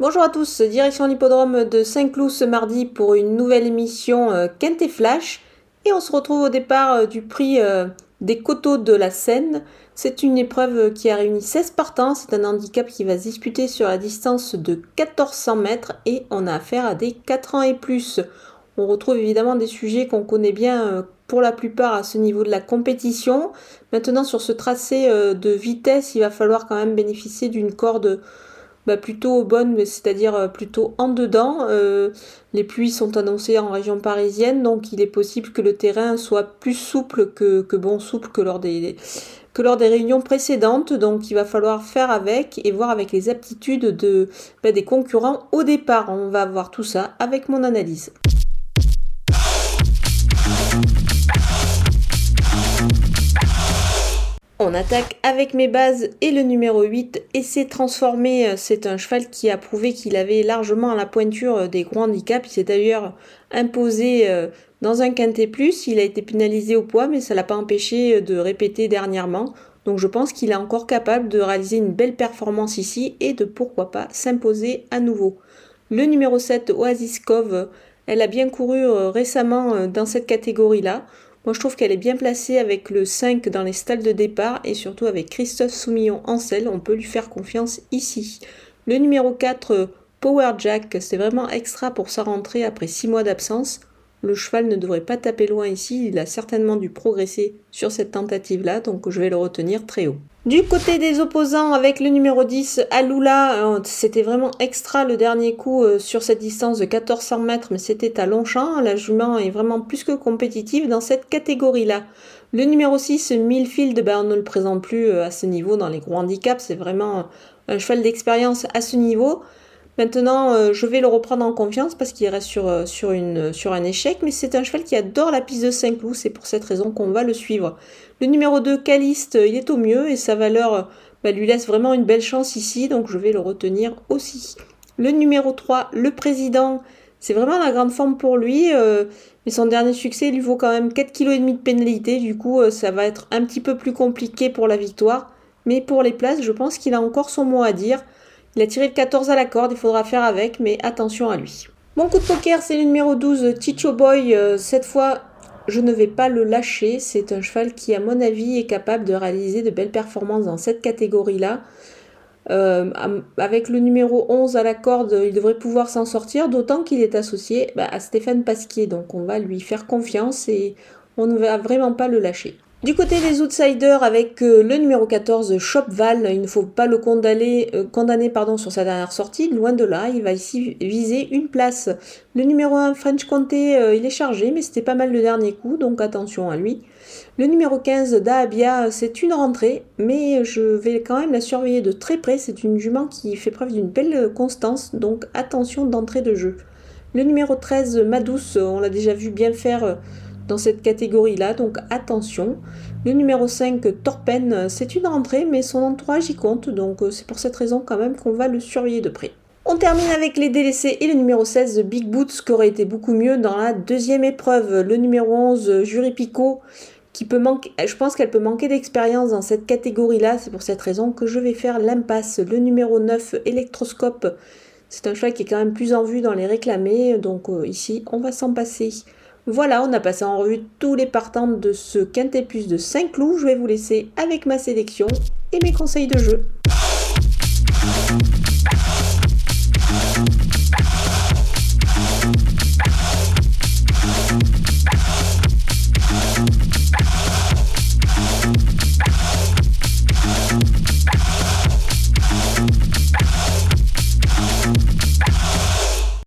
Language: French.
Bonjour à tous, direction l'hippodrome de Saint-Cloud ce mardi pour une nouvelle émission euh, Quinte et Flash. Et on se retrouve au départ euh, du prix euh, des coteaux de la Seine. C'est une épreuve qui a réuni 16 partants. C'est un handicap qui va se disputer sur la distance de 1400 mètres et on a affaire à des 4 ans et plus. On retrouve évidemment des sujets qu'on connaît bien pour la plupart à ce niveau de la compétition. Maintenant sur ce tracé de vitesse, il va falloir quand même bénéficier d'une corde bah, plutôt bonne, c'est-à-dire euh, plutôt en dedans. Euh, les pluies sont annoncées en région parisienne, donc il est possible que le terrain soit plus souple que, bon souple que lors des que lors des réunions précédentes. Donc il va falloir faire avec et voir avec les aptitudes de, bah, des concurrents au départ. On va voir tout ça avec mon analyse. On attaque avec mes bases et le numéro 8 et s'est transformé. C'est un cheval qui a prouvé qu'il avait largement la pointure des gros handicaps. Il s'est d'ailleurs imposé euh, dans un quintet plus. Il a été pénalisé au poids, mais ça l'a pas empêché de répéter dernièrement. Donc je pense qu'il est encore capable de réaliser une belle performance ici et de pourquoi pas s'imposer à nouveau. Le numéro 7, Oasis Cove, elle a bien couru euh, récemment euh, dans cette catégorie-là. Moi, je trouve qu'elle est bien placée avec le 5 dans les stalles de départ et surtout avec Christophe Soumillon en selle. On peut lui faire confiance ici. Le numéro 4, Power Jack, c'est vraiment extra pour sa rentrée après 6 mois d'absence. Le cheval ne devrait pas taper loin ici, il a certainement dû progresser sur cette tentative-là, donc je vais le retenir très haut. Du côté des opposants, avec le numéro 10, Alula, euh, c'était vraiment extra le dernier coup euh, sur cette distance de 1400 mètres, mais c'était à Longchamp. La jument est vraiment plus que compétitive dans cette catégorie-là. Le numéro 6, Millfield, ben, on ne le présente plus euh, à ce niveau dans les gros handicaps, c'est vraiment un cheval d'expérience à ce niveau. Maintenant, je vais le reprendre en confiance parce qu'il reste sur, un échec, mais c'est un cheval qui adore la piste de 5 clous, c'est pour cette raison qu'on va le suivre. Le numéro 2, Caliste, il est au mieux et sa valeur bah, lui laisse vraiment une belle chance ici, donc je vais le retenir aussi. Le numéro 3, le président, c'est vraiment la grande forme pour lui, euh, mais son dernier succès lui vaut quand même 4,5 kg de pénalité, du coup ça va être un petit peu plus compliqué pour la victoire, mais pour les places, je pense qu'il a encore son mot à dire. Il a tiré le 14 à la corde, il faudra faire avec, mais attention à lui. Mon coup de poker, c'est le numéro 12, Ticho Boy. Euh, cette fois, je ne vais pas le lâcher. C'est un cheval qui, à mon avis, est capable de réaliser de belles performances dans cette catégorie-là. Euh, avec le numéro 11 à la corde, il devrait pouvoir s'en sortir, d'autant qu'il est associé bah, à Stéphane Pasquier. Donc on va lui faire confiance et on ne va vraiment pas le lâcher. Du côté des outsiders, avec euh, le numéro 14, Shopval, il ne faut pas le condamner, euh, sur sa dernière sortie, loin de là, il va ici viser une place. Le numéro 1, French Comté, euh, il est chargé, mais c'était pas mal le dernier coup, donc attention à lui. Le numéro 15, Dahabia, c'est une rentrée, mais je vais quand même la surveiller de très près, c'est une jument qui fait preuve d'une belle constance, donc attention d'entrée de jeu. Le numéro 13, Madouce, on l'a déjà vu bien faire dans cette catégorie-là, donc attention. Le numéro 5, Torpen, c'est une rentrée, mais son entourage y compte, donc euh, c'est pour cette raison quand même qu'on va le surveiller de près. On termine avec les délaissés et le numéro 16, Big Boots, qui aurait été beaucoup mieux dans la deuxième épreuve. Le numéro 11, Jury Picot, qui peut manquer, je pense qu'elle peut manquer d'expérience dans cette catégorie-là, c'est pour cette raison que je vais faire l'impasse. Le numéro 9, Electroscope, c'est un choix qui est quand même plus en vue dans les réclamés, donc euh, ici on va s'en passer. Voilà, on a passé en revue tous les partants de ce quintet plus de 5 clous. Je vais vous laisser avec ma sélection et mes conseils de jeu.